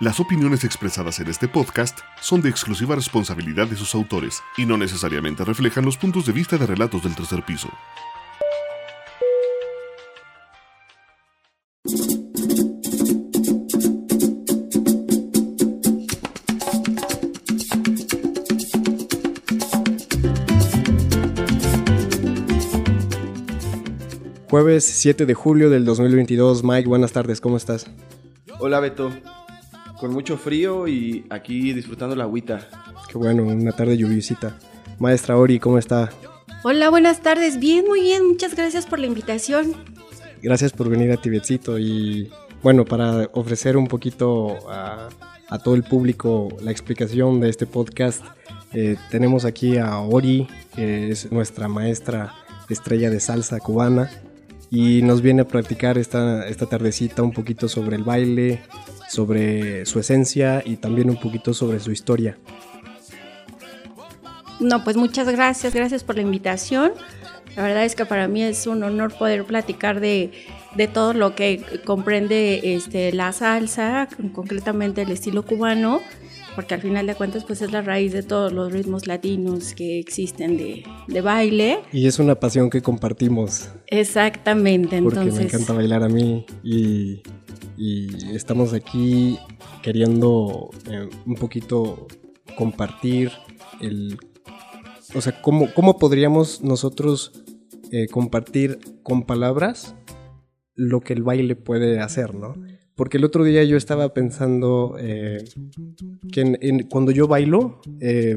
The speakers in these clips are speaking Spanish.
Las opiniones expresadas en este podcast son de exclusiva responsabilidad de sus autores y no necesariamente reflejan los puntos de vista de relatos del tercer piso. Jueves 7 de julio del 2022. Mike, buenas tardes, ¿cómo estás? Hola, Beto. Con mucho frío y aquí disfrutando la agüita. Qué bueno, una tarde lluviosita. Maestra Ori, ¿cómo está? Hola, buenas tardes. Bien, muy bien. Muchas gracias por la invitación. Gracias por venir a Tibetcito y bueno, para ofrecer un poquito a, a todo el público la explicación de este podcast, eh, tenemos aquí a Ori, que es nuestra maestra estrella de salsa cubana y nos viene a practicar esta, esta tardecita un poquito sobre el baile, sobre su esencia y también un poquito sobre su historia. No, pues muchas gracias, gracias por la invitación. La verdad es que para mí es un honor poder platicar de, de todo lo que comprende este, la salsa, concretamente el estilo cubano, porque al final de cuentas pues es la raíz de todos los ritmos latinos que existen de, de baile. Y es una pasión que compartimos. Exactamente, Porque entonces... me encanta bailar a mí y, y estamos aquí queriendo eh, un poquito compartir el... O sea, ¿cómo, cómo podríamos nosotros eh, compartir con palabras lo que el baile puede hacer, ¿no? Porque el otro día yo estaba pensando eh, que en- cuando yo bailo eh,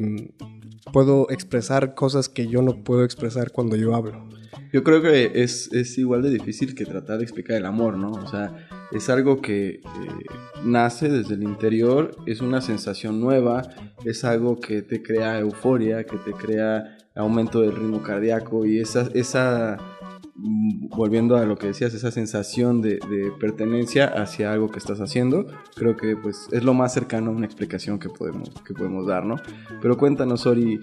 puedo expresar cosas que yo no puedo expresar cuando yo hablo. Yo creo que es, es igual de difícil que tratar de explicar el amor, ¿no? O sea, es algo que eh, nace desde el interior, es una sensación nueva, es algo que te crea euforia, que te crea aumento del ritmo cardíaco y esa, esa volviendo a lo que decías, esa sensación de, de pertenencia hacia algo que estás haciendo, creo que pues es lo más cercano a una explicación que podemos, que podemos dar, ¿no? Pero cuéntanos, Ori,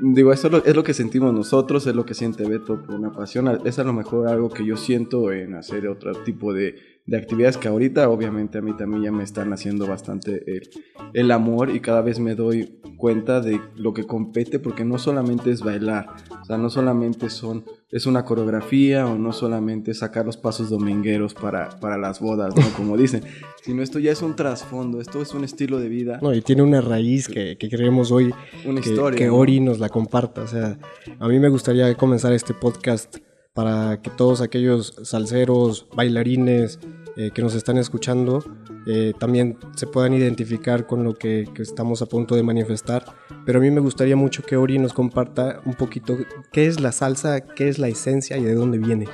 Digo, eso es lo, es lo que sentimos nosotros, es lo que siente Beto por una pasión. Es a lo mejor algo que yo siento en hacer otro tipo de, de actividades que ahorita, obviamente, a mí también ya me están haciendo bastante el, el amor y cada vez me doy cuenta de lo que compete, porque no solamente es bailar, o sea, no solamente son, es una coreografía o no solamente sacar los pasos domingueros para, para las bodas, ¿no? Como dicen, sino esto ya es un trasfondo, esto es un estilo de vida, No, y tiene una raíz que, que queremos hoy una que, historia. que ¿no? Ori nos la comparta. O sea, a mí me gustaría comenzar este podcast para que todos aquellos salseros, bailarines eh, que nos están escuchando eh, también se puedan identificar con lo que, estamos a punto de manifestar. Pero a mí me gustaría mucho que Ori nos comparta un poquito qué es la salsa, qué es la esencia y de dónde viene.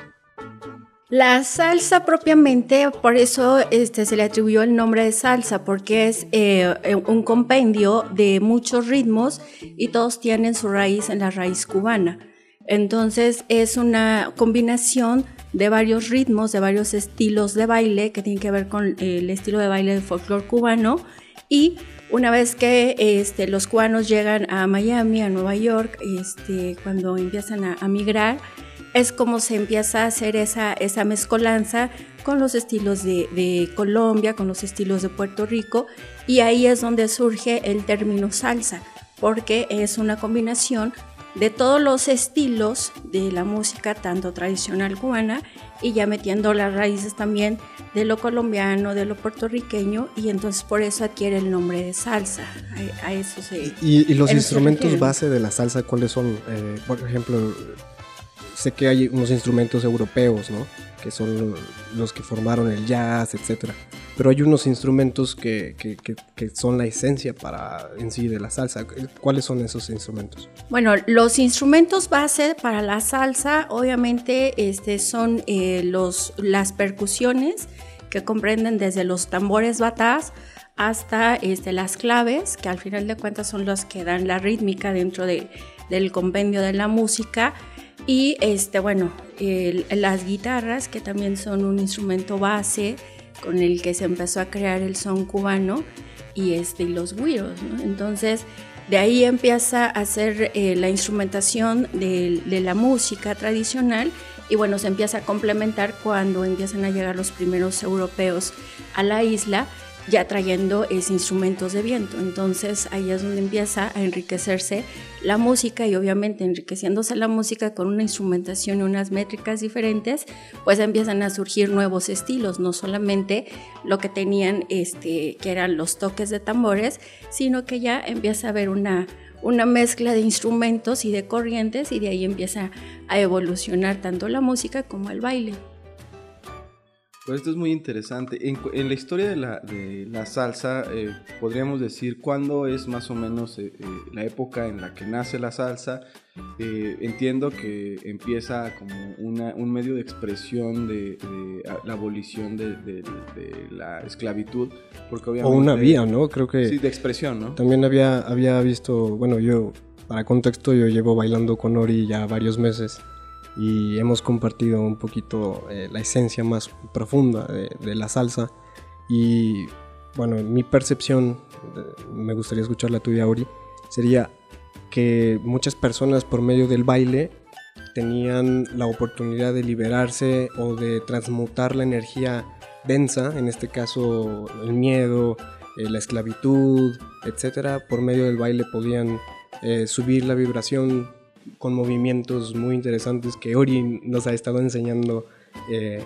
La salsa propiamente, por eso este, se le atribuyó el nombre de salsa, porque es eh, un compendio de muchos ritmos y todos tienen su raíz en la raíz cubana. Entonces es una combinación de varios ritmos, de varios estilos de baile que tienen que ver con el estilo de baile del folclore cubano. Y una vez que este, los cubanos llegan a Miami, a Nueva York, este, cuando empiezan a, migrar, es como se empieza a hacer esa, mezcolanza con los estilos de Colombia, con los estilos de Puerto Rico, y ahí es donde surge el término salsa, porque es una combinación de todos los estilos de la música, tanto tradicional cubana, y ya metiendo las raíces también de lo colombiano, de lo puertorriqueño, y entonces por eso adquiere el nombre de salsa. A, a eso se... Y, y los instrumentos base de la salsa, ¿cuáles son? Eh, por ejemplo, sé que hay unos instrumentos europeos, ¿no? Que son los que formaron el jazz, etc. Pero hay unos instrumentos que, que- que- que son la esencia para en sí de la salsa. ¿Cuáles son esos instrumentos? Bueno, los instrumentos base para la salsa, obviamente, este, son eh, los, las percusiones que comprenden desde los tambores batás hasta este, las claves, que al final de cuentas son los que dan la rítmica dentro de- del compendio de la música. Y este, bueno, las guitarras, que también son un instrumento base con el que se empezó a crear el son cubano, y, este, los güiros, Entonces, de ahí empieza a hacer eh, la instrumentación de, de, la música tradicional y bueno, se empieza a complementar cuando empiezan a llegar los primeros europeos a la isla ya trayendo es instrumentos de viento. Entonces ahí es donde empieza a enriquecerse la música y obviamente enriqueciéndose la música con una instrumentación y unas métricas diferentes, pues empiezan a surgir nuevos estilos, no solamente lo que tenían, este, que eran los toques de tambores, sino que ya empieza a haber una, una mezcla de instrumentos y de corrientes y de ahí empieza a evolucionar tanto la música como el baile. Pues esto es muy interesante. En, la historia de la, de la salsa, eh, podríamos decir cuándo es más o menos eh, eh, la época en la que nace la salsa. entiendo que empieza como una, un medio de expresión de, la abolición de, la esclavitud. Porque obviamente, o una vía, ¿no? Creo que... Sí, de expresión, ¿no? También había, había visto, bueno, yo, para contexto, yo llevo bailando con Ori ya varios meses y hemos compartido un poquito eh, la esencia más profunda de, la salsa. Y bueno, mi percepción, me gustaría escuchar la tuya Ori, sería que muchas personas por medio del baile tenían la oportunidad de liberarse o de transmutar la energía densa, en este caso el miedo, eh, la esclavitud, etcétera, por medio del baile podían eh, subir la vibración con movimientos muy interesantes que Ori nos ha estado enseñando. Eh,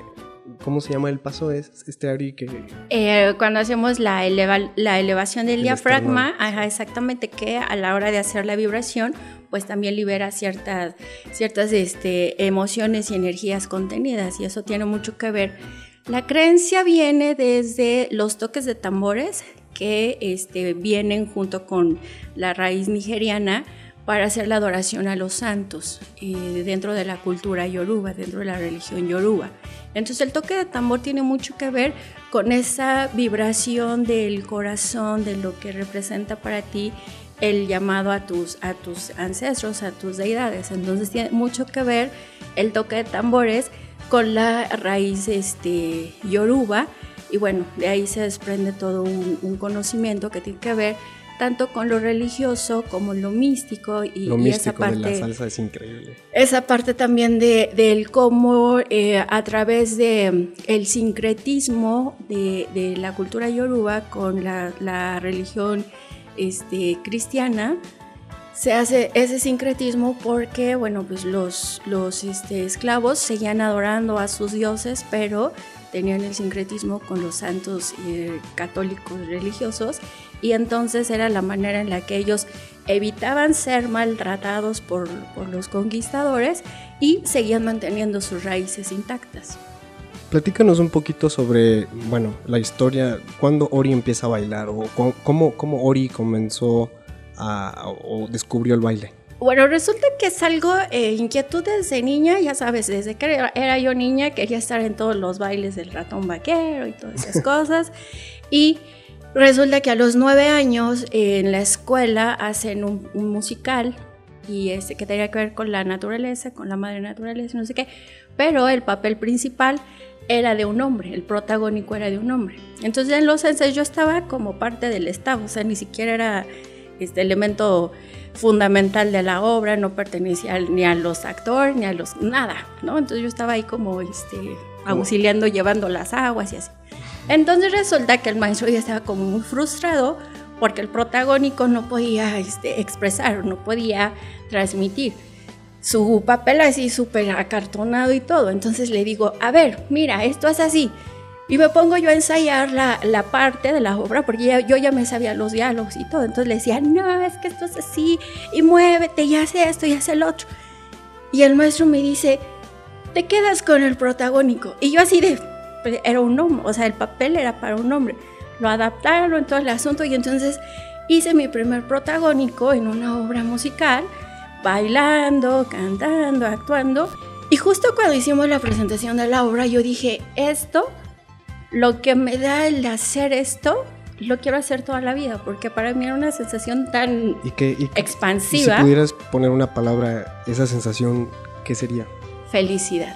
¿Cómo se llama el paso? ¿Es este Ori que...? Eh, cuando hacemos la, la elevación del diafragma, exactamente, que a la hora de hacer la vibración, pues también libera ciertas, ciertas este, emociones y energías contenidas y eso tiene mucho que ver. La creencia viene desde los toques de tambores que este, vienen junto con la raíz nigeriana, para hacer la adoración a los santos dentro de la cultura yoruba, dentro de la religión yoruba. Entonces el toque de tambor tiene mucho que ver con esa vibración del corazón, de lo que representa para ti el llamado a tus, a tus ancestros, a tus deidades. Entonces tiene mucho que ver el toque de tambores con la raíz este, yoruba y bueno, de ahí se desprende todo un, un conocimiento que tiene que ver tanto con lo religioso como lo místico y, lo esa parte de la salsa es increíble. esa parte también de del cómo eh, a través de mm, el sincretismo de, de la cultura yoruba con la, la religión este, cristiana se hace ese sincretismo porque, bueno, pues los, los este, esclavos seguían adorando a sus dioses, pero tenían el sincretismo con los santos eh, católicos religiosos y entonces era la manera en la que ellos evitaban ser maltratados por, los conquistadores y seguían manteniendo sus raíces intactas. Platícanos un poquito sobre, bueno, la historia, cuándo Ori empieza a bailar o cómo, cómo Ori comenzó a, o descubrió el baile. Bueno, resulta que es algo eh, inquietud desde niña, ya sabes, desde que era, yo niña quería estar en todos los bailes del ratón vaquero y todas esas cosas. Y resulta que a los nueve años en la escuela hacen un, musical y este que tenía que ver con la naturaleza, con la madre naturaleza, no sé qué, pero el papel principal era de un hombre, el protagónico era de un hombre. Entonces en los ensayos yo estaba como parte del staff, o sea, ni siquiera era este elemento fundamental de la obra, no pertenecía ni a los actores ni a los nada, ¿no? Entonces yo estaba ahí como este, auxiliando, llevando las aguas y así. Entonces resulta que el maestro ya estaba como muy frustrado porque el protagónico no podía este, expresar, no podía transmitir su papel así súper acartonado y todo. Entonces le digo, a ver, mira, esto es así. Y me pongo yo a ensayar la, la parte de la obra, porque yo ya me sabía los diálogos y todo. Entonces le decía, no, es que esto es así, y muévete, y hace esto, y hace el otro. Y el maestro me dice, te quedas con el protagónico. Y yo así de, pues, era un hombre, o sea, el papel era para un hombre. Lo adaptaron en todo el asunto y entonces hice mi primer protagónico en una obra musical, bailando, cantando, actuando. Y justo cuando hicimos la presentación de la obra, yo dije, esto lo que me da el hacer esto, lo quiero hacer toda la vida, porque para mí era una sensación tan expansiva. si pudieras poner una palabra, esa sensación ¿qué sería? Felicidad.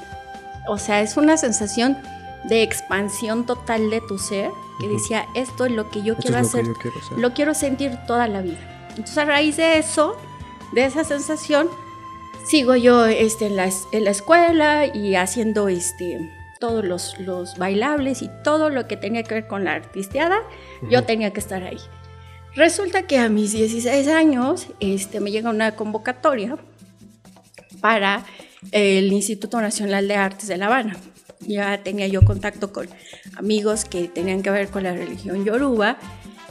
O sea, es una sensación de expansión total de tu ser que decía, esto es lo que yo Esto quiero hacer, yo quiero hacer. lo quiero sentir toda la vida. Entonces a raíz de eso, de esa sensación, sigo yo este, en, la, en la escuela y haciendo este, todos los, los bailables y todo lo que tenía que ver con la artisteada, yo tenía que estar ahí. Resulta que a mis 16 años este, me llega una convocatoria para el Instituto Nacional de Artes de La Habana. Ya tenía yo contacto con amigos que tenían que ver con la religión yoruba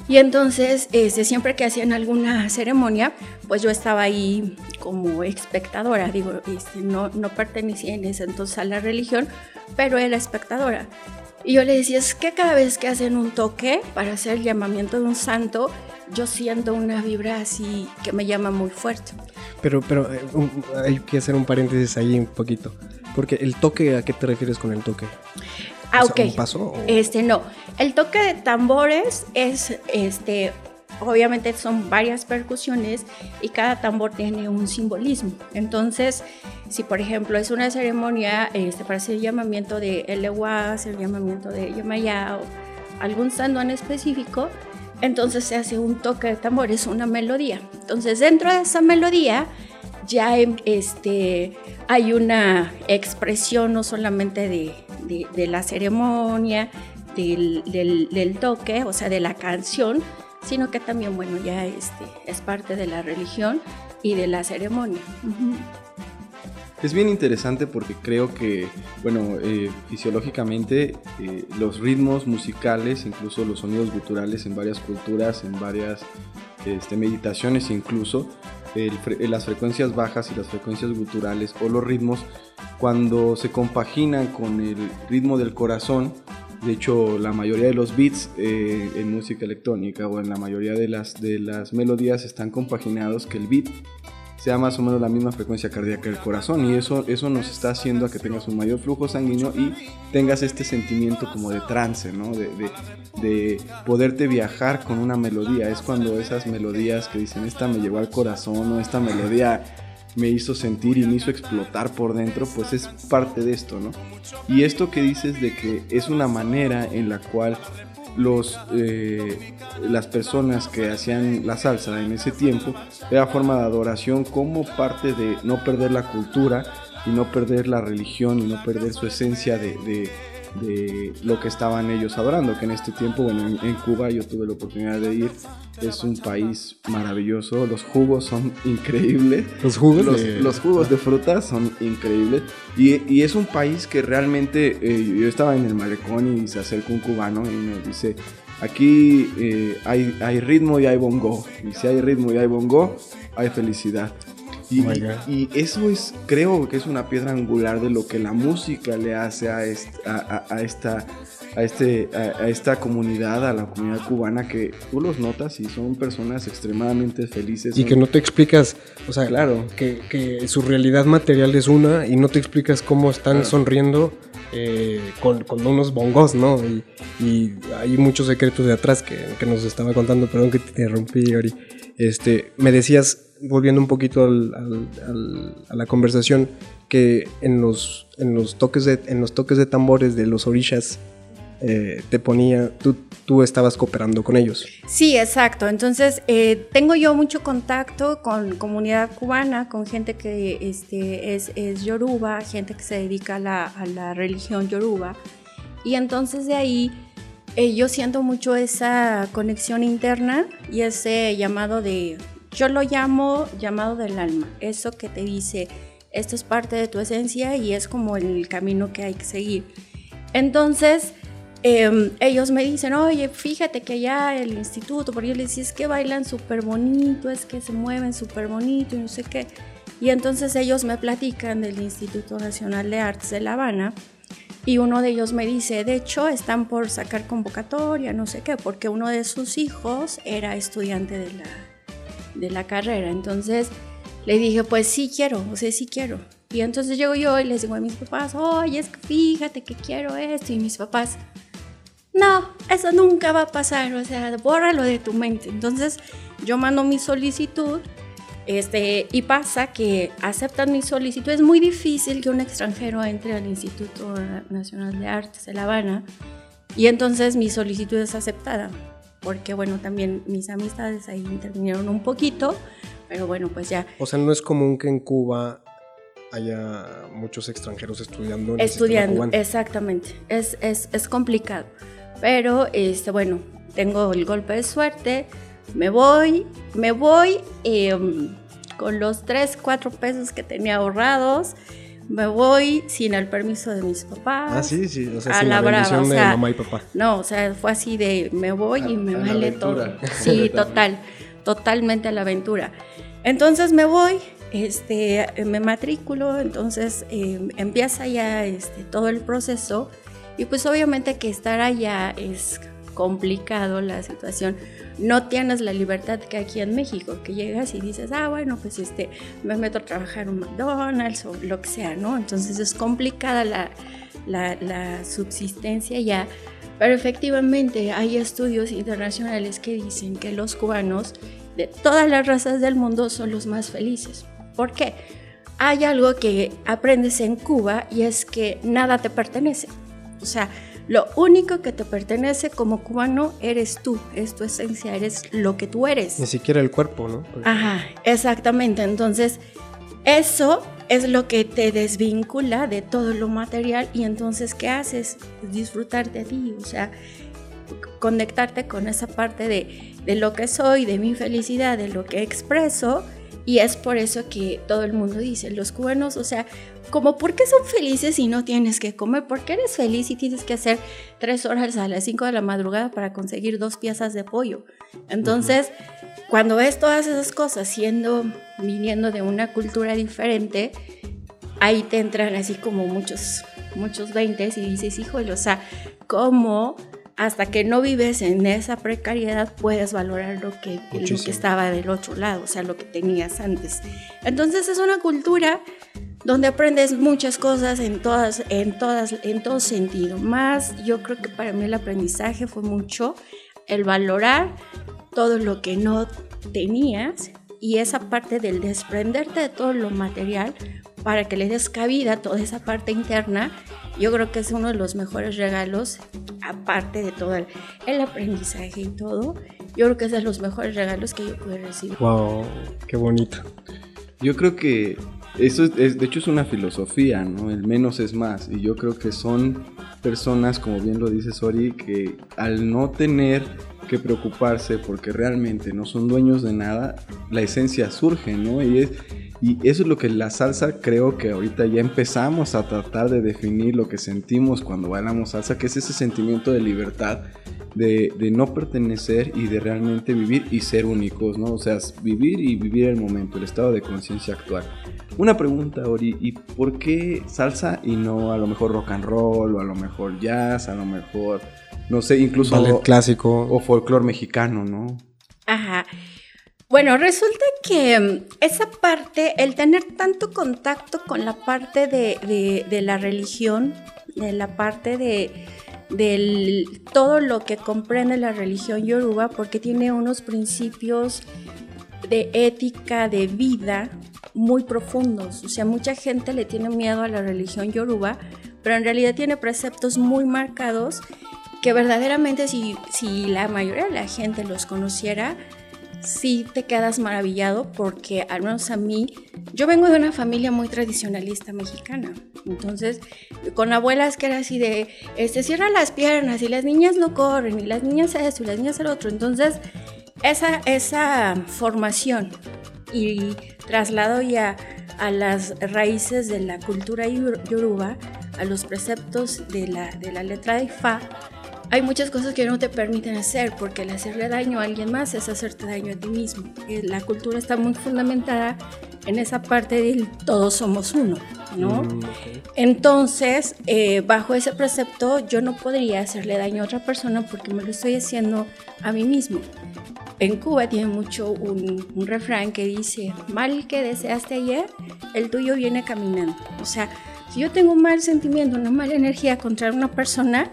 y entonces este, siempre que hacían alguna ceremonia, pues yo estaba ahí como espectadora, digo, este, no, no pertenecía en ese entonces a la religión, pero era espectadora. Y yo le decía, es que cada vez que hacen un toque para hacer el llamamiento de un santo, yo siento una vibra así que me llama muy fuerte. Pero, pero eh, hay que hacer un paréntesis ahí un poquito. Porque el toque, ¿a qué te refieres con el toque? Ah, O sea, ok. ¿Un paso? o- Este, no. El toque de tambores es, este, obviamente son varias percusiones y cada tambor tiene un simbolismo. Entonces, si por ejemplo es una ceremonia este, para hacer el llamamiento de Elewas, el llamamiento de Yamayá o algún santo en específico, entonces se hace un toque de tambor, es una melodía. Entonces, dentro de esa melodía ya este, hay una expresión no solamente de, de- de la ceremonia, del, del- del toque, o sea, de la canción, sino que también, bueno, ya este, es parte de la religión y de la ceremonia. Es bien interesante porque creo que, bueno, eh, fisiológicamente eh, los ritmos musicales, incluso los sonidos guturales en varias culturas, en varias este, meditaciones incluso, eh, las frecuencias bajas y las frecuencias guturales o los ritmos, cuando se compaginan con el ritmo del corazón, de hecho la mayoría de los beats eh, en música electrónica o en la mayoría de las, de las melodías están compaginados que el beat sea más o menos la misma frecuencia cardíaca del corazón y eso, eso nos está haciendo a que tengas un mayor flujo sanguíneo y tengas este sentimiento como de trance, ¿no? De, de- de poderte viajar con una melodía. Es cuando esas melodías que dicen, esta me llegó al corazón o esta melodía me hizo sentir y me hizo explotar por dentro, pues es parte de esto, ¿no? Y esto que dices de que es una manera en la cual los, eh, las personas que hacían la salsa en ese tiempo era forma de adoración como parte de no perder la cultura y no perder la religión y no perder su esencia de, de- de lo que estaban ellos adorando, que en este tiempo, bueno, en, en Cuba yo tuve la oportunidad de ir, es un país maravilloso, los jugos son increíbles, Los jugos los, de- los jugos de fruta son increíbles. Y, y es un país que realmente. eh, yo estaba en el malecón y se acerca un cubano y me dice: Aquí eh, hay, hay ritmo y hay bongo. Y si hay ritmo y hay bongo, hay felicidad. Y, Oh y eso es, creo que es una piedra angular de lo que la música le hace a, est- a- a- a esta, a, este, a, a esta comunidad, a la comunidad cubana, que tú los notas y son personas extremadamente felices. Y son- que no te explicas, o sea, Claro. que, que su realidad material es una y no te explicas cómo están Claro. sonriendo eh, con, con unos bongos, ¿no? Y, y hay muchos secretos de atrás que, que nos estaba contando, perdón que te interrumpí, Ori. Este, me decías, volviendo un poquito al- al- a la conversación, que en los, toques, de, en los toques de tambores de los orishas eh, te ponía, tú, tú estabas cooperando con ellos. Sí, exacto. Entonces, eh, tengo yo mucho contacto con comunidad cubana, con gente que este, es, es yoruba, gente que se dedica a la, a la religión yoruba. Y entonces de ahí eh, yo siento mucho esa conexión interna y ese llamado de, yo lo llamo llamado del alma, eso que te dice, esto es parte de tu esencia y es como el camino que hay que seguir. Entonces, eh, ellos me dicen, oye, fíjate que ya el instituto, porque yo les decía, es que bailan súper bonito, es que se mueven súper bonito y no sé qué. Y entonces ellos me platican del Instituto Nacional de Artes de La Habana y uno de ellos me dice, de hecho, están por sacar convocatoria, no sé qué, porque uno de sus hijos era estudiante de la, de la carrera. Entonces le dije, pues sí quiero, o sea, sí quiero. Y entonces llego yo y les digo a mis papás, oye, es que fíjate que quiero esto. Y mis papás, no, eso nunca va a pasar, o sea, bórralo de tu mente. Entonces yo mando mi solicitud Este, y pasa que aceptan mi solicitud. Es muy difícil que un extranjero entre al Instituto Nacional de Artes de La Habana y entonces mi solicitud es aceptada. Porque bueno, también mis amistades ahí intervinieron un poquito, pero bueno, pues ya. O sea, no es común que en Cuba haya muchos extranjeros estudiando en Estudiando, exactamente. Es, es, es complicado. Pero, este, bueno, tengo el golpe de suerte, me voy, me voy em, con los 3, 4 pesos que tenía ahorrados, me voy sin el permiso de mis papás. Ah, sí, sí, o sea, sin la, bendición de mamá y papá. No, o sea, fue así de me voy y me vale todo. Sí, total, totalmente a la aventura. Entonces me voy, este, me matriculo, entonces em, empieza ya este, todo el proceso y pues obviamente que estar allá es complicado la situación. No tienes la libertad que aquí en México, que llegas y dices, ah, bueno, pues este, me meto a trabajar en un McDonald's o lo que sea, ¿no? Entonces es complicada la, la, la subsistencia ya. Pero efectivamente hay estudios internacionales que dicen que los cubanos de todas las razas del mundo son los más felices. ¿Por qué? Hay algo que aprendes en Cuba y es que nada te pertenece. O sea, lo único que te pertenece como cubano eres tú, es tu esencia, eres lo que tú eres. Ni siquiera el cuerpo, ¿no? Ajá, exactamente. Entonces, eso es lo que te desvincula de todo lo material y entonces, ¿qué haces? Disfrutarte a ti, o sea, conectarte con esa parte de, de lo que soy, de mi felicidad, de lo que expreso. Y es por eso que todo el mundo dice, los cubanos, o sea, como por qué son felices si no tienes que comer, por qué eres feliz y tienes que hacer tres horas a las cinco de la madrugada para conseguir dos piezas de pollo. Entonces, cuando ves todas esas cosas siendo, viniendo de una cultura diferente, ahí te entran así como muchos, muchos veintes y dices, híjole, o sea, ¿cómo hasta que no vives en esa precariedad puedes valorar lo que, lo que estaba del otro lado, o sea, lo que tenías antes. Entonces es una cultura donde aprendes muchas cosas en todas, en todas, en todo sentido. Más, yo creo que para mí el aprendizaje fue mucho el valorar todo lo que no tenías y esa parte del desprenderte de todo lo material para que le des cabida a toda esa parte interna, yo creo que es uno de los mejores regalos, aparte de todo el, aprendizaje y todo, yo creo que es de los mejores regalos que yo pude recibir. ¡Wow! ¡Qué bonito! Yo creo que eso es, de hecho es una filosofía, ¿no? El menos es más. Y yo creo que son personas, como bien lo dice Sori, que al no tener que preocuparse porque realmente no son dueños de nada, la esencia surge, ¿no? Y, es, y eso es lo que la salsa creo que ahorita ya empezamos a tratar de definir lo que sentimos cuando bailamos salsa, que es ese sentimiento de libertad de, de, no pertenecer y de realmente vivir y ser únicos, ¿no? O sea, vivir y vivir el momento, el estado de conciencia actual. Una pregunta, Ori, ¿y por qué salsa y no a lo mejor rock and roll o a lo mejor jazz, a lo mejor, no sé, incluso... Ballet clásico. O folclore mexicano, ¿no? Ajá. Bueno, resulta que mm, esa parte, el tener tanto contacto con la parte de, de, de la religión, de la parte de de todo lo que comprende la religión yoruba porque tiene unos principios de ética, de vida muy profundos. O sea, mucha gente le tiene miedo a la religión yoruba, pero en realidad tiene preceptos muy marcados que verdaderamente si, si la mayoría de la gente los conociera, sí te quedas maravillado porque al menos a mí, yo vengo de una familia muy tradicionalista mexicana. Entonces, con abuelas que era así de, este, cierra las piernas y las niñas no corren y las niñas eso y las niñas el otro. Entonces, esa, esa formación y traslado ya a las raíces de la cultura yoruba, a los preceptos de la, de la letra de Fa, hay muchas cosas que no te permiten hacer, porque el hacerle daño a alguien más es hacerte daño a ti mismo. Eh, la cultura está muy fundamentada en esa parte del todos somos uno, ¿no? Mm, Entonces, eh, bajo ese precepto, yo no podría hacerle daño a otra persona porque me lo estoy haciendo a mí mismo. En Cuba tiene mucho un, un refrán que dice, mal que deseaste ayer, el tuyo viene caminando. O sea, si yo tengo un mal sentimiento, una mala energía contra una persona,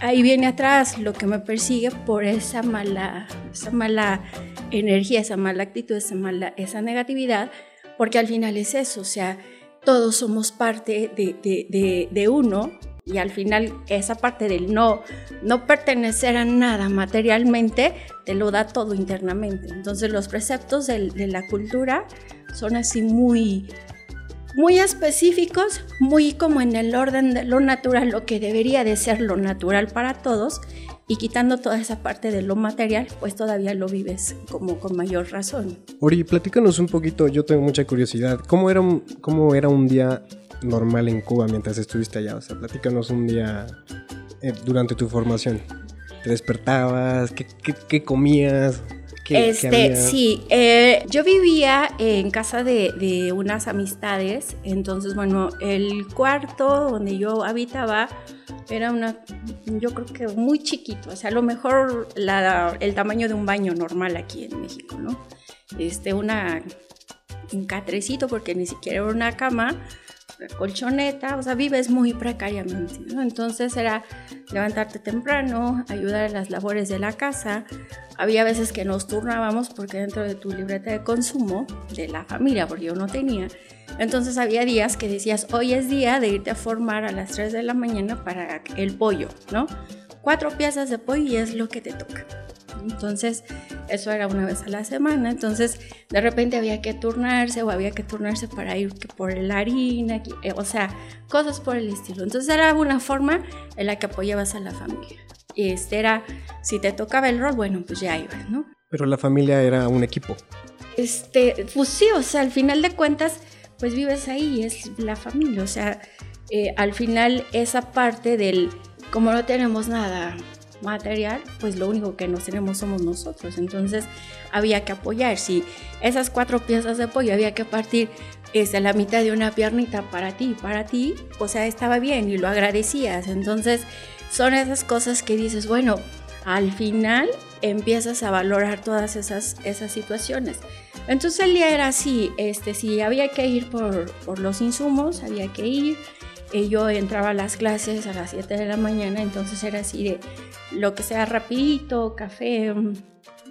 ahí viene atrás lo que me persigue por esa mala, esa mala energía, esa mala actitud, esa, mala, esa negatividad, porque al final es eso, o sea, todos somos parte de, de, uno y al final esa parte del no, no pertenecer a nada materialmente te lo da todo internamente. Entonces los preceptos de la cultura son así muy, muy específicos, muy como en el orden de lo natural, lo que debería de ser lo natural para todos, y quitando toda esa parte de lo material, pues todavía lo vives como con mayor razón. Ori, platícanos un poquito, yo tengo mucha curiosidad, ¿cómo era un, día normal en Cuba mientras estuviste allá? O sea, platícanos un día eh, durante tu formación. ¿Te despertabas? ¿Qué, qué comías? Este, sí, eh, yo vivía en casa de, de, unas amistades, entonces, bueno, el cuarto donde yo habitaba era una, yo creo que muy chiquito, o sea, a lo mejor la, el tamaño de un baño normal aquí en México, ¿no? Este, una, un catrecito, porque ni siquiera era una cama, colchoneta, o sea, vives muy precariamente. Entonces era levantarte temprano, ayudar a las labores de la casa. Había veces que nos turnábamos porque dentro de tu libreta de consumo de la familia, porque yo no tenía, entonces había días que decías, hoy es día de irte a formar a las 3 de la mañana para el pollo, ¿no? Cuatro piezas de pollo y es lo que te toca. Entonces, eso era una vez a la semana. Entonces, de repente había que turnarse o había que turnarse para ir por la harina, eh, o sea, cosas por el estilo. Entonces, era una forma en la que apoyabas a la familia. Y este era, si te tocaba el rol, bueno, pues ya ibas, ¿no? Pero la familia era un equipo. Este, pues sí, o sea, al final de cuentas, pues vives ahí, es la familia. O sea, eh, al final esa parte del, como no tenemos nada material, pues lo único que nos tenemos somos nosotros. Entonces había que apoyar. Si esas cuatro piezas de apoyo había que partir este, la mitad de una piernita para ti, para ti, o sea, estaba bien y lo agradecías. Entonces son esas cosas que dices, bueno, al final empiezas a valorar todas esas, esas situaciones. Entonces el día era así, este, si había que ir por, por los insumos, había que ir, yo entraba a las clases a las 7 de la mañana, entonces era así de lo que sea rapidito, café,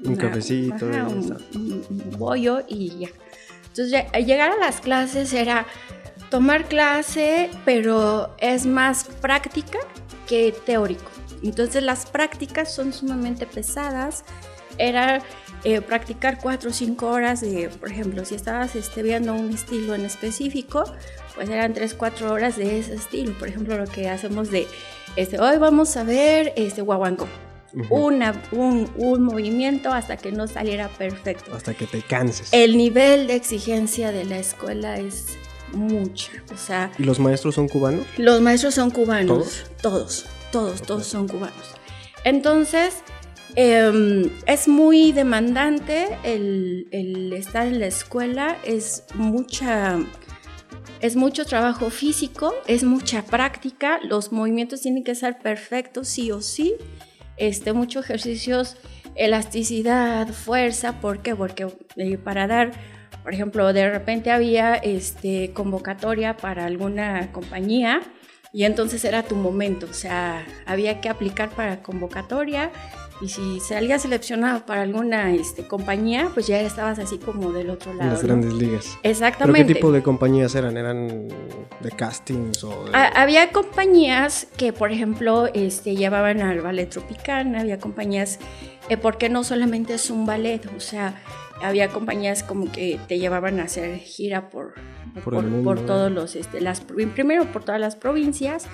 un cafecito, un, bollo y ya. Entonces llegar a las clases era tomar clase, pero es más práctica que teórico. Entonces las prácticas son sumamente pesadas. Era eh, practicar cuatro o cinco horas de, por ejemplo, si estabas este, viendo un estilo en específico, pues eran 3, 4 horas de ese estilo. Por ejemplo, lo que hacemos de, este, hoy vamos a ver este guaguanco. Una, un, un, movimiento hasta que no saliera perfecto. Hasta que te canses. El nivel de exigencia de la escuela es mucho. O sea, ¿Y los maestros son cubanos? Los maestros son cubanos. Todos, todos, todos, son cubanos. Entonces, em, es muy demandante el, el estar en la escuela, es mucha es mucho trabajo físico, es mucha práctica, los movimientos tienen que ser perfectos sí o sí, este, muchos ejercicios, elasticidad, fuerza, ¿por qué? Porque eh, para dar, por ejemplo, de repente había este, convocatoria para alguna compañía y entonces era tu momento, o sea, había que aplicar para convocatoria y si salías seleccionado para alguna este, compañía, pues ya estabas así como del otro lado. En las grandes ligas. Exactamente. ¿Pero qué tipo de compañías eran? ¿Eran de castings o Había compañías que, por ejemplo, este, llevaban al ballet tropicana, había compañías, eh, porque no solamente es un ballet, o sea, había compañías como que te llevaban a hacer gira por, por, todos los, este, las, primero por todas las provincias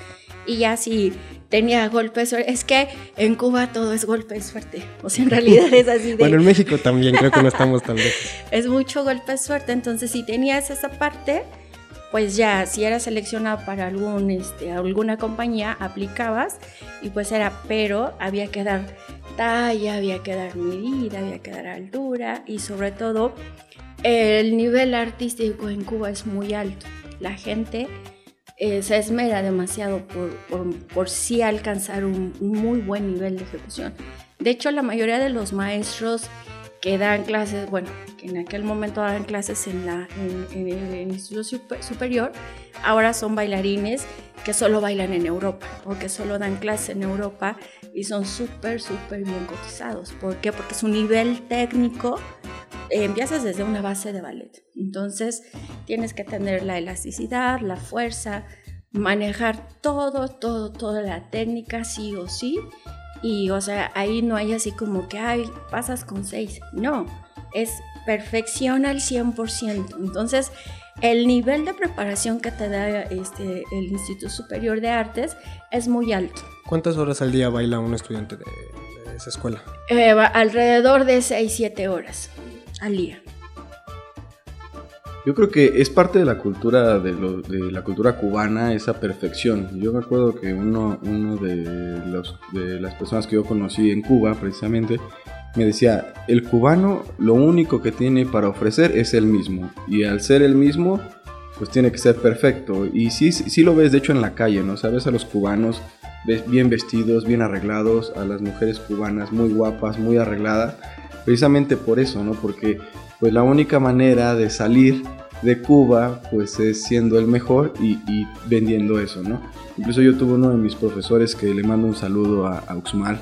y ya si tenía golpes suerte, es que en Cuba todo es golpe de suerte, o sea, en realidad es así de... bueno, en México también creo que no estamos tan lejos. es mucho golpe de suerte, entonces si tenías esa parte, pues ya si eras seleccionado para algún, este, alguna compañía, aplicabas y pues era, pero había que dar talla, había que dar medida, había que dar altura y sobre todo el nivel artístico en Cuba es muy alto. La gente eh, se esmera demasiado por, por, sí alcanzar un, muy buen nivel de ejecución. De hecho, la mayoría de los maestros que dan clases, bueno, que en aquel momento daban clases en, la, en, el Instituto Superior, ahora son bailarines que solo bailan en Europa o que solo dan clases en Europa y son súper, súper bien cotizados. ¿Por qué? Porque su nivel técnico empiezas desde una base de ballet. Entonces tienes que tener la elasticidad, la fuerza, manejar todo, todo, toda la técnica sí o sí. Y o sea, ahí no hay así como que, ay, pasas con seis. No, es perfección al 100%. Entonces, el nivel de preparación que te da este, el Instituto Superior de Artes es muy alto. ¿Cuántas horas al día baila un estudiante de, esa escuela? Eh, alrededor de 6-7 horas al día. Yo creo que es parte de la cultura de, la cultura cubana esa perfección. Yo me acuerdo que uno, uno de, los, de las personas que yo conocí en Cuba, precisamente, me decía, el cubano lo único que tiene para ofrecer es el mismo. Y al ser el mismo, pues tiene que ser perfecto. Y sí, sí lo ves, de hecho, en la calle, ¿no? Sabes a los cubanos bien vestidos, bien arreglados, a las mujeres cubanas muy guapas, muy arregladas. Precisamente por eso, ¿no? Porque pues la única manera de salir de Cuba pues es siendo el mejor y, vendiendo eso, ¿no? Incluso yo tuve uno de mis profesores que le mando un saludo a, a Uxmal,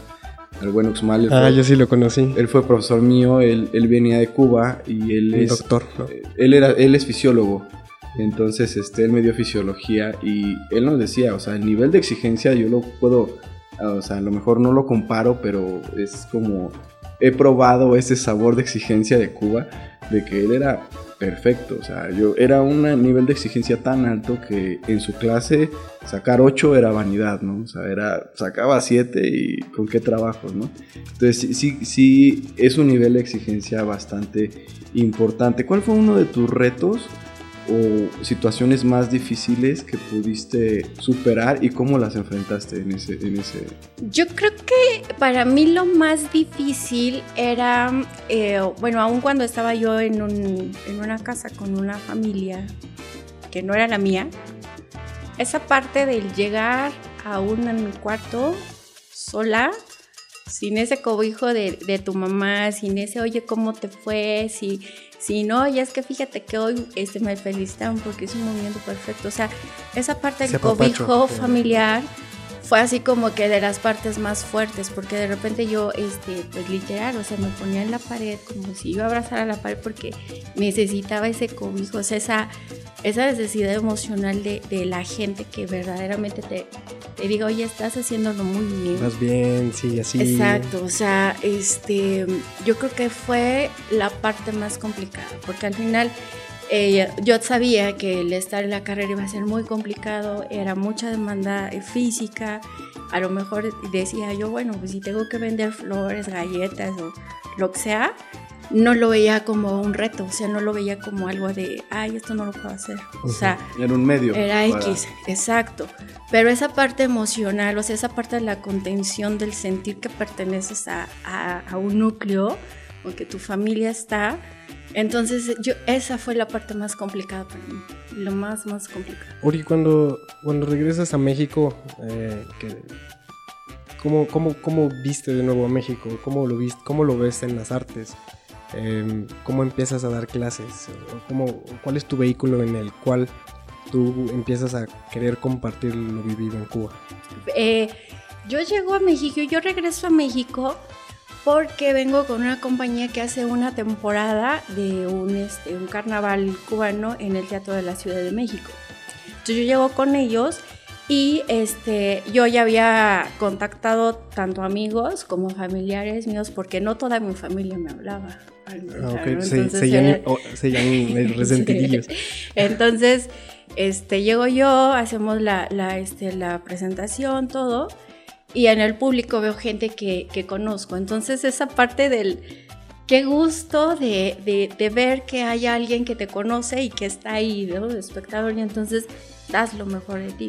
el buen Uxmal. Ah, yo sí lo conocí. Él fue profesor mío, él, él venía de Cuba y él es... Doctor, eh, Él, era, él es fisiólogo. Entonces, este, él me dio fisiología y él nos decía, o sea, el nivel de exigencia yo lo puedo, o sea, a lo mejor no lo comparo, pero es como he probado ese sabor de exigencia de Cuba, de que él era perfecto. O sea, yo era un nivel de exigencia tan alto que en su clase sacar 8 era vanidad, ¿no? O sea, era, sacaba 7 y con qué trabajo, ¿no? Entonces, sí, sí, es un nivel de exigencia bastante importante. ¿Cuál fue uno de tus retos o situaciones más difíciles que pudiste superar y cómo las enfrentaste en ese, en ese... Yo creo que para mí lo más difícil era, eh, bueno, aún cuando estaba yo en, un, en una casa con una familia que no era la mía, esa parte del llegar a un cuarto sola, sin ese cobijo de, de, tu mamá, sin ese, oye, ¿cómo te fue? Si Sí, no, y es que fíjate que hoy este, me felicitan porque es un movimiento perfecto. O sea, esa parte del cobijo familiar fue así como que de las partes más fuertes, porque de repente yo, este, pues literal, o sea, me ponía en la pared como si iba a abrazar a la pared porque necesitaba ese cobijo, o sea, esa, esa necesidad emocional de, de la gente que verdaderamente te, te diga, oye, estás haciéndolo muy bien. Más bien, sí, así. Exacto, o sea, este, yo creo que fue la parte más complicada, porque al final eh, yo sabía que el estar en la carrera iba a ser muy complicado, era mucha demanda eh, física, a lo mejor decía yo, bueno, pues si tengo que vender flores, galletas o lo que sea, no lo veía como un reto, o sea, no lo veía como algo de, ay, esto no lo puedo hacer. O sea, era un medio. Era X, exacto. Pero esa parte emocional, o sea, esa parte de la contención del sentir que perteneces a, a un núcleo o que tu familia está, entonces, yo, esa fue la parte más complicada para mí, lo más, más complicado. Uri, cuando, cuando regresas a México, eh, ¿cómo, cómo, cómo, viste de nuevo a México? ¿Cómo lo, viste, cómo lo ves en las artes? Em, ¿Cómo empiezas a dar clases? ¿Cómo, ¿Cuál es tu vehículo en el cual tú empiezas a querer compartir lo vivido en Cuba? Eh, yo llego a México, yo regreso a México porque vengo con una compañía que hace una temporada de un, este, un carnaval cubano en el Teatro de la Ciudad de México. Entonces yo llego con ellos y este, yo ya había contactado tanto amigos como familiares míos porque no toda mi familia me hablaba. Ah, se, se, resentidillos. Entonces, este, llego yo, hacemos la, la, este, la presentación, todo y en el público veo gente que, que conozco. Entonces esa parte del qué gusto de, de, de, ver que hay alguien que te conoce y que está ahí, ¿no? De espectador, y entonces das lo mejor de ti.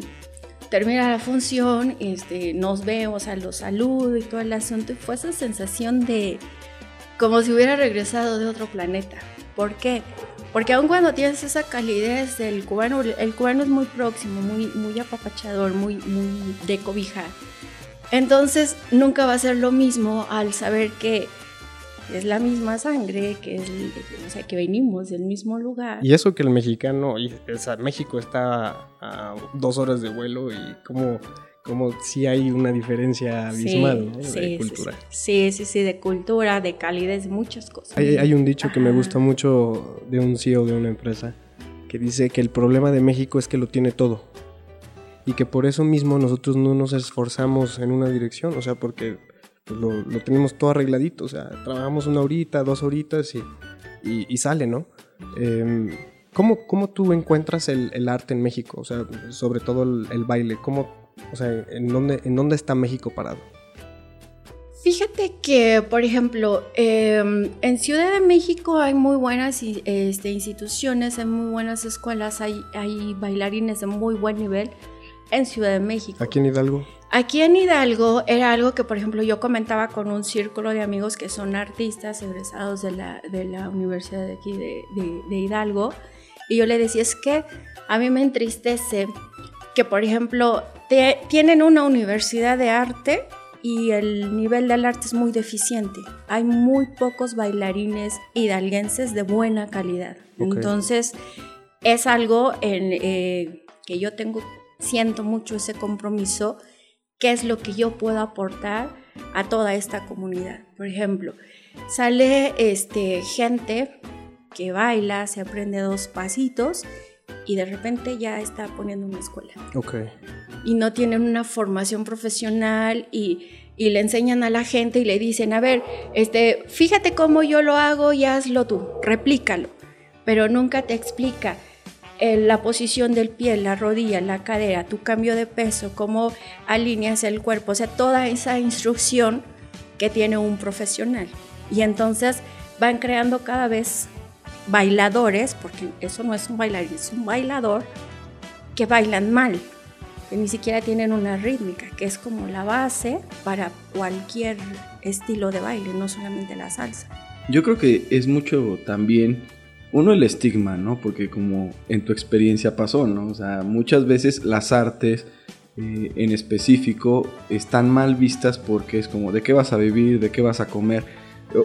Termina la función, este, nos vemos, a los saludo y todo el asunto, y fue esa sensación de como si hubiera regresado de otro planeta. ¿Por qué? Porque aun cuando tienes esa calidez del cubano, el cubano es muy próximo, muy, muy apapachador, muy, muy de cobijar entonces nunca va a ser lo mismo al saber que es la misma sangre, que, es, o sea, que venimos del mismo lugar. Y eso que el mexicano, o sea, México está a dos horas de vuelo y como como si hay una diferencia abismal de cultura. Sí, sí, sí, de cultura, de calidez, muchas cosas. Hay, un dicho que me gusta mucho de un CEO de una empresa que dice que el problema de México es que lo tiene todo y que por eso mismo nosotros no nos esforzamos en una dirección, o sea, porque pues, lo, tenemos todo arregladito, o sea, trabajamos una horita, dos horitas y, y, sale, ¿no? Em, ¿cómo, ¿cómo, tú encuentras el, arte en México? O sea, sobre todo el, baile, ¿cómo, o sea, ¿en dónde, en dónde está México parado? Fíjate que, por ejemplo, em, en Ciudad de México hay muy buenas este, instituciones, hay muy buenas escuelas, hay bailarines de muy buen nivel en Ciudad de México. ¿Aquí en Hidalgo? Aquí en Hidalgo era algo que, por ejemplo, yo comentaba con un círculo de amigos que son artistas egresados de la, de la Universidad de aquí de, de Hidalgo, y yo le decía, es que a mí me entristece que, por ejemplo, tienen una universidad de arte y el nivel del arte es muy deficiente. Hay muy pocos bailarines hidalguenses de buena calidad. Entonces, es algo en, eh, que yo tengo, siento mucho ese compromiso, qué es lo que yo puedo aportar a toda esta comunidad. Por ejemplo, sale este, gente que baila, se aprende dos pasitos y de repente ya está poniendo una escuela. Ok. Y no tienen una formación profesional y, y, le enseñan a la gente y le dicen, a ver, este, fíjate cómo yo lo hago y hazlo tú, replícalo. Pero nunca te explica la posición del pie, la rodilla, la cadera, tu cambio de peso, cómo alineas el cuerpo, o sea, toda esa instrucción que tiene un profesional. Y entonces van creando cada vez bailadores, porque eso no es un bailarín, es un bailador, que bailan mal, que ni siquiera tienen una rítmica, que es como la base para cualquier estilo de baile, no solamente la salsa. Yo creo que es mucho también, uno, el estigma, ¿no? Porque como en tu experiencia pasó, ¿no? O sea, muchas veces las artes eh, en específico están mal vistas porque es como, ¿de qué vas a vivir? ¿De qué vas a comer?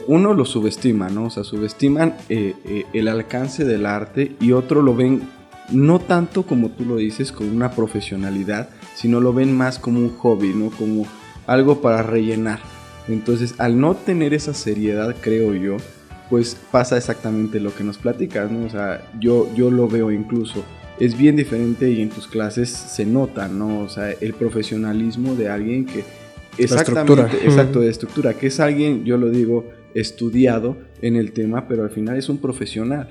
uno lo subestima, ¿no? O sea, subestiman eh, eh, el alcance del arte y otro lo ven no tanto como tú lo dices, como una profesionalidad, sino lo ven más como un hobby, ¿no? Como algo para rellenar. Entonces, al no tener esa seriedad, creo yo, pues pasa exactamente lo que nos platicas, ¿no? O sea, yo, yo lo veo incluso. Es bien diferente y en tus clases se nota, ¿no? O sea, el profesionalismo de alguien que... Exactamente, exacto, de estructura, que es alguien, yo lo digo, estudiado en el tema, pero al final es un profesional.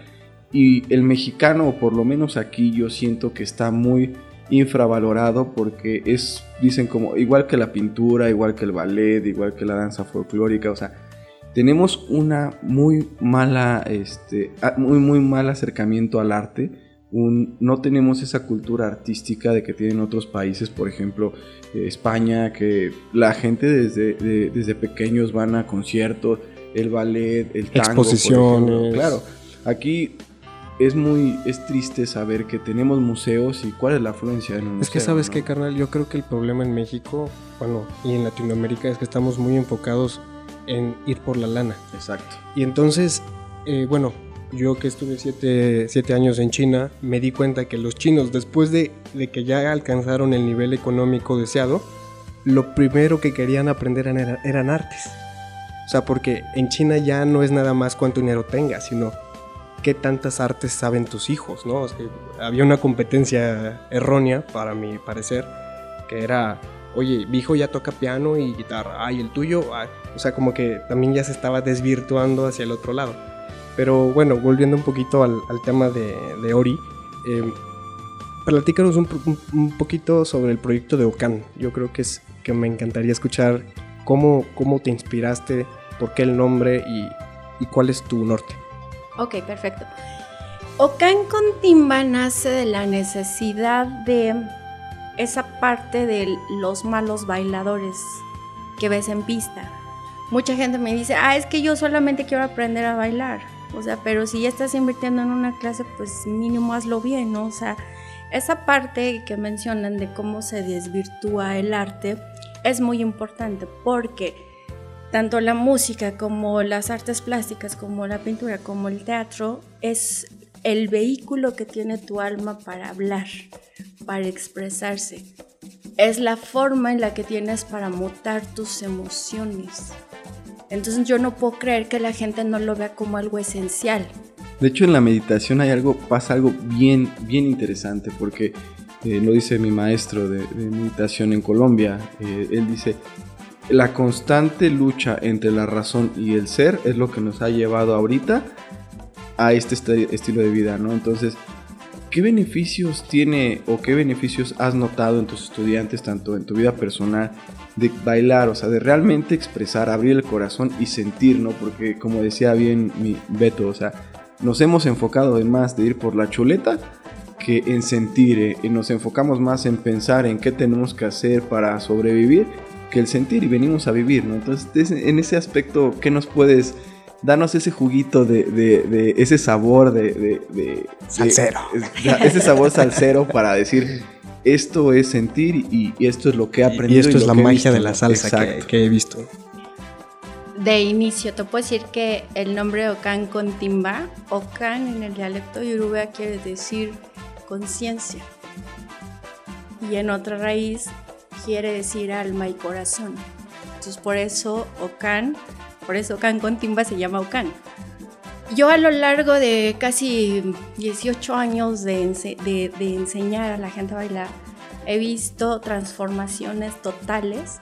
Y el mexicano, o por lo menos aquí, yo siento que está muy infravalorado porque es, dicen como, igual que la pintura, igual que el ballet, igual que la danza folclórica, o sea, tenemos una muy mala, este, muy, muy mal acercamiento al arte. Un, no tenemos esa cultura artística de que tienen otros países, por ejemplo, eh, España, que la gente desde, desde pequeños van a conciertos, el ballet, el tango. Exposiciones. Claro, aquí es muy es triste saber que tenemos museos y cuál es la afluencia en un Es que sabes qué, carnal, yo creo que el problema en México, bueno, y en Latinoamérica es que estamos muy enfocados en ir por la lana. Exacto. Y entonces, eh, bueno, yo que estuve siete, años en China, me di cuenta que los chinos, después de, de, que ya alcanzaron el nivel económico deseado, lo primero que querían aprender eran artes. O sea, porque en China ya no es nada más cuánto dinero tengas, sino qué tantas artes saben tus hijos, ¿no? había una competencia errónea, para mi parecer, que era, oye, mi hijo ya toca piano y guitarra, ay, el tuyo, o sea, como que también ya se estaba desvirtuando hacia el otro lado. Pero bueno, volviendo un poquito al, tema de, Ori, eh, platícanos un, poquito sobre el proyecto de Okan. Yo creo que, es, que me encantaría escuchar cómo, cómo te inspiraste por qué el nombre y, cuál es tu norte. Ok, perfecto. Ocan con timba nace de la necesidad de esa parte de los malos bailadores que ves en pista. Mucha gente me dice, ah, es que yo solamente quiero aprender a bailar. O sea, pero si ya estás invirtiendo en una clase, pues mínimo hazlo bien, ¿no? O sea, esa parte que mencionan de cómo se desvirtúa el arte es muy importante porque tanto la música como las artes plásticas, como la pintura, como el teatro, es el vehículo que tiene tu alma para hablar, para expresarse. Es la forma en la que tienes para mutar tus emociones. Entonces yo no puedo creer que la gente no lo vea como algo esencial. De hecho, en la meditación hay algo, pasa algo bien, bien interesante, porque eh, lo dice mi maestro de, meditación en Colombia. Eh, él dice, la constante lucha entre la razón y el ser es lo que nos ha llevado ahorita a este estilo de vida, ¿no? Entonces, ¿qué beneficios tiene o qué beneficios has notado en tus estudiantes, tanto en tu vida personal, de bailar, o sea, de realmente expresar, abrir el corazón y sentir, ¿no? Porque como decía bien mi Beto, o sea, nos hemos enfocado en más de ir por la chuleta que en sentir, eh, y nos enfocamos más en pensar en qué tenemos que hacer para sobrevivir que el sentir y venimos a vivir, ¿no? Entonces, en ese aspecto, ¿qué nos puedes darnos ese juguito de, de, ese sabor de, de salsero. ese sabor salsero para decir esto es sentir y, esto es lo que he aprendido. Y esto es la magia de la salsa que, que, he visto. De inicio, te puedo decir que el nombre Okan con timba, Okan en el dialecto yoruba quiere decir conciencia. Y en otra raíz quiere decir alma y corazón. Entonces por eso Okan, por eso Okan con timba se llama Okan. Yo a lo largo de casi 18 años de, enseñar a la gente a bailar, he visto transformaciones totales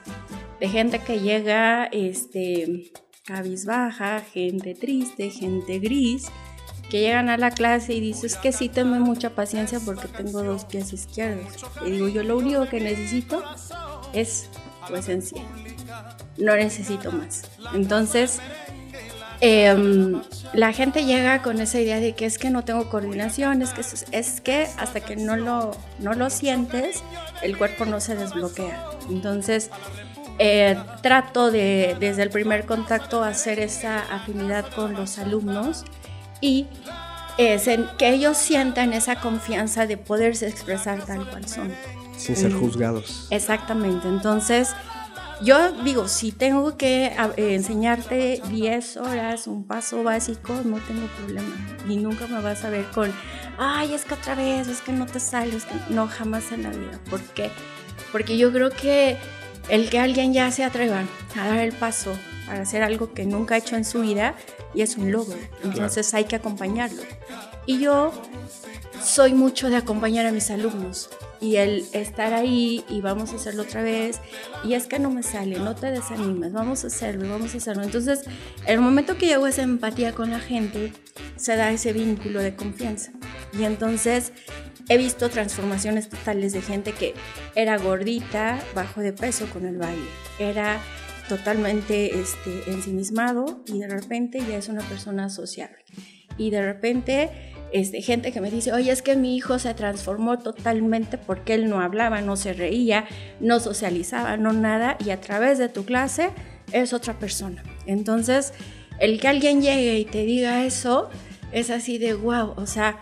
de gente que llega este, cabizbaja, gente triste, gente gris, que llegan a la clase y dices que sí tengo mucha paciencia porque tengo dos pies izquierdos. Y digo, yo lo único que necesito es tu esencia. No necesito más. Entonces, em, la gente llega con esa idea de que es que no tengo coordinación, es que, es que hasta que no lo, no lo sientes, el cuerpo no se desbloquea. Entonces, eh, trato de, desde el primer contacto, hacer esa afinidad con los alumnos y en que ellos sientan esa confianza de poderse expresar tal cual son. Sin ser mm, juzgados. Exactamente. Entonces, yo digo, si tengo que eh, enseñarte 10 horas, un paso básico, no tengo problema. Y nunca me vas a ver con, ay, es que otra vez, es que no te sales. No, jamás en la vida. ¿Por qué? Porque yo creo que el que alguien ya se atreva a dar el paso para hacer algo que nunca ha hecho en su vida, y es un logro. Entonces hay que acompañarlo. Y yo soy mucho de acompañar a mis alumnos y el estar ahí y vamos a hacerlo otra vez y es que no me sale, no te desanimes, vamos a hacerlo, vamos a hacerlo. Entonces, el momento que llego esa empatía con la gente, se da ese vínculo de confianza. Y entonces he visto transformaciones totales de gente que era gordita, bajo de peso con el baile, era totalmente este, ensimismado y de repente ya es una persona sociable. Y de repente este, gente que me dice, oye, es que mi hijo se transformó totalmente porque él no hablaba, no se reía, no socializaba, no nada, y a través de tu clase es otra persona. Entonces, el que alguien llegue y te diga eso, es así de wow, o sea,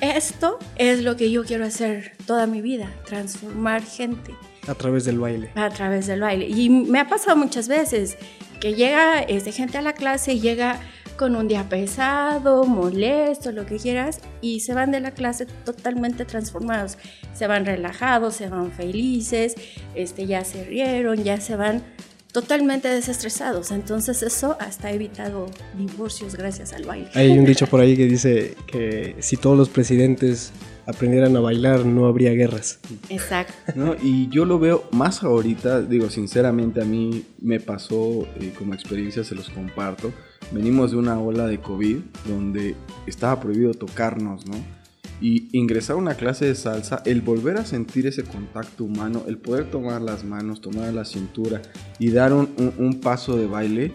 esto es lo que yo quiero hacer toda mi vida, transformar gente. A través del baile. A través del baile. Y me ha pasado muchas veces que llega este, gente a la clase y llega con un día pesado, molesto, lo que quieras, y se van de la clase totalmente transformados. Se van relajados, se van felices, este, ya se rieron, ya se van totalmente desestresados. Entonces eso hasta ha evitado divorcios gracias al baile. Hay un dicho por ahí que dice que si todos los presidentes aprendieran a bailar, no habría guerras. Exacto. ¿No? Y yo lo veo más ahorita, digo, sinceramente a mí me pasó eh, como experiencia, se los comparto. Venimos de una ola de COVID donde estaba prohibido tocarnos, ¿no? Y ingresar a una clase de salsa, el volver a sentir ese contacto humano, el poder tomar las manos, tomar la cintura y dar un, un paso de baile,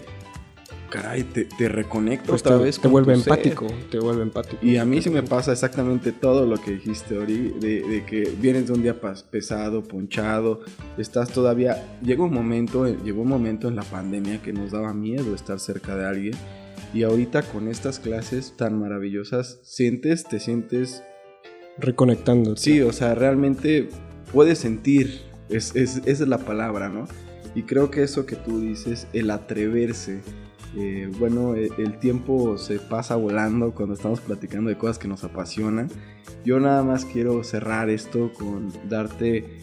caray, te, te reconecto pues otra vez. Te vuelve empático, te vuelve empático. Y a mí sí me pasa exactamente todo lo que dijiste, Ori, de, que vienes de un día pesado, ponchado, estás todavía... Llegó un momento, llegó un momento en la pandemia que nos daba miedo estar cerca de alguien. Y ahorita con estas clases tan maravillosas, sientes, te sientes... Reconectando. Sí, o sea, realmente puedes sentir, es, es, esa es la palabra, ¿no? Y creo que eso que tú dices, el atreverse, eh, bueno, e, el tiempo se pasa volando cuando estamos platicando de cosas que nos apasionan. Yo nada más quiero cerrar esto con darte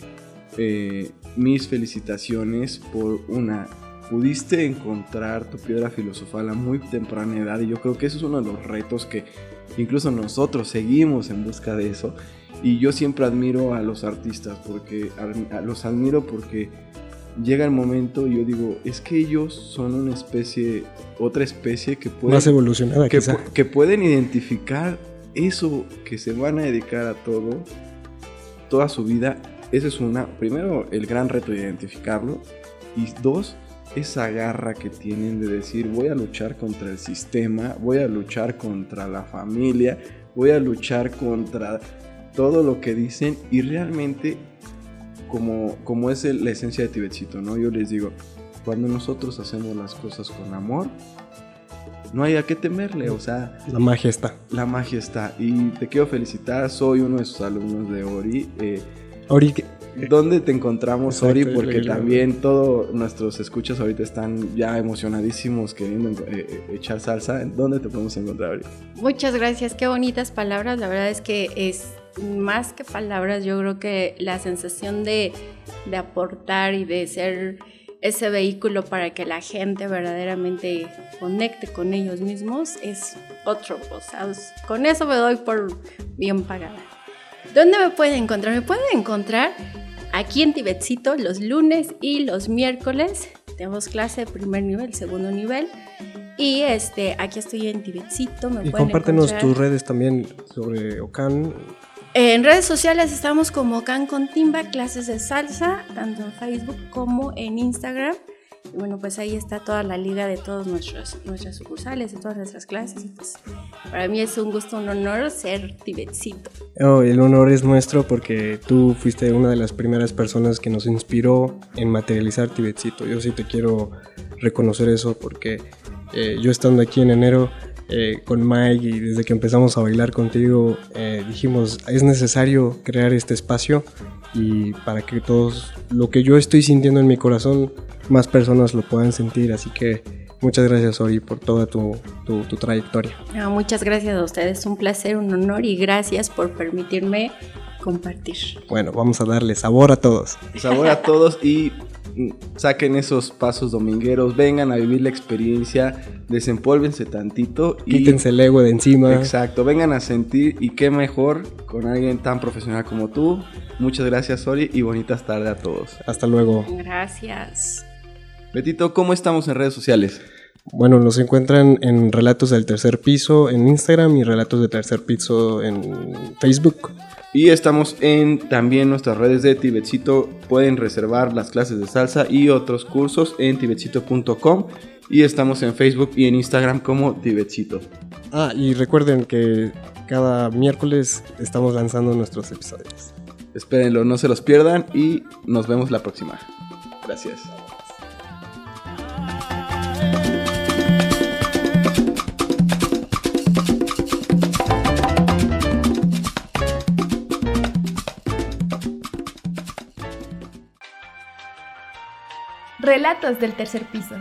eh, mis felicitaciones por una pudiste encontrar tu piedra filosofal a muy temprana edad y yo creo que eso es uno de los retos que incluso nosotros seguimos en busca de eso y yo siempre admiro a los artistas porque los admiro porque llega el momento y yo digo es que ellos son una especie otra especie que puede más evolucionada que, que pueden identificar eso que se van a dedicar a todo toda su vida. Ese es una primero el gran reto de identificarlo y dos esa garra que tienen de decir voy a luchar contra el sistema, voy a luchar contra la familia, voy a luchar contra todo lo que dicen y realmente como, como es la esencia de Tibetcito, ¿no? Yo les digo, cuando nosotros hacemos las cosas con amor, no hay a qué temerle, o sea... La magia está. La magia está. Y te quiero felicitar, soy uno de sus alumnos de Ori. Eh, Ori, ¿Dónde te encontramos, Ori? Porque también todos nuestros escuchas ahorita están ya emocionadísimos queriendo eh, eh, echar salsa. ¿Dónde te podemos encontrar, Ori? Muchas gracias, qué bonitas palabras. La verdad es que es más que palabras, yo creo que la sensación de, de aportar y de ser ese vehículo para que la gente verdaderamente conecte con ellos mismos es otro. O sea, con eso me doy por bien pagada. ¿Dónde me pueden encontrar? Me pueden encontrar aquí en Tibetcito los lunes y los miércoles. Tenemos clase de primer nivel, segundo nivel. Y este, aquí estoy en Tibetcito. Me y compártenos tus redes también sobre Ocan. En redes sociales estamos como Ocan con Timba, clases de salsa, tanto en Facebook como en Instagram bueno, pues ahí está toda la liga de todas nuestras sucursales, de todas nuestras clases. Para mí es un gusto, un honor ser tibetcito. Oh, el honor es nuestro porque tú fuiste una de las primeras personas que nos inspiró en materializar tibetcito. Yo sí te quiero reconocer eso porque eh, yo estando aquí en enero eh, con Mike y desde que empezamos a bailar contigo eh, dijimos es necesario crear este espacio y para que todos lo que yo estoy sintiendo en mi corazón más personas lo puedan sentir. Así que muchas gracias, Ori, por toda tu, trayectoria. muchas gracias a ustedes, un placer, un honor y gracias por permitirme compartir. Bueno, vamos a darle sabor a todos. Sabor a todos y saquen esos pasos domingueros, vengan a vivir la experiencia, desempólvense tantito. Y, Quítense el ego de encima. Exacto, vengan a sentir y qué mejor con alguien tan profesional como tú. Muchas gracias, Ori, y bonitas tardes a todos. Hasta luego. Gracias. Betito, ¿cómo estamos en redes sociales? Bueno, nos encuentran en Relatos del Tercer Piso en Instagram y Relatos del Tercer Piso en Facebook. Y estamos en también nuestras redes de Tibetcito. Pueden reservar las clases de salsa y otros cursos en tibetcito.com. Y estamos en Facebook y en Instagram como Tibetcito. Ah, y recuerden que cada miércoles estamos lanzando nuestros episodios. Espérenlo, no se los pierdan y nos vemos la próxima. Gracias. Relatos del tercer piso.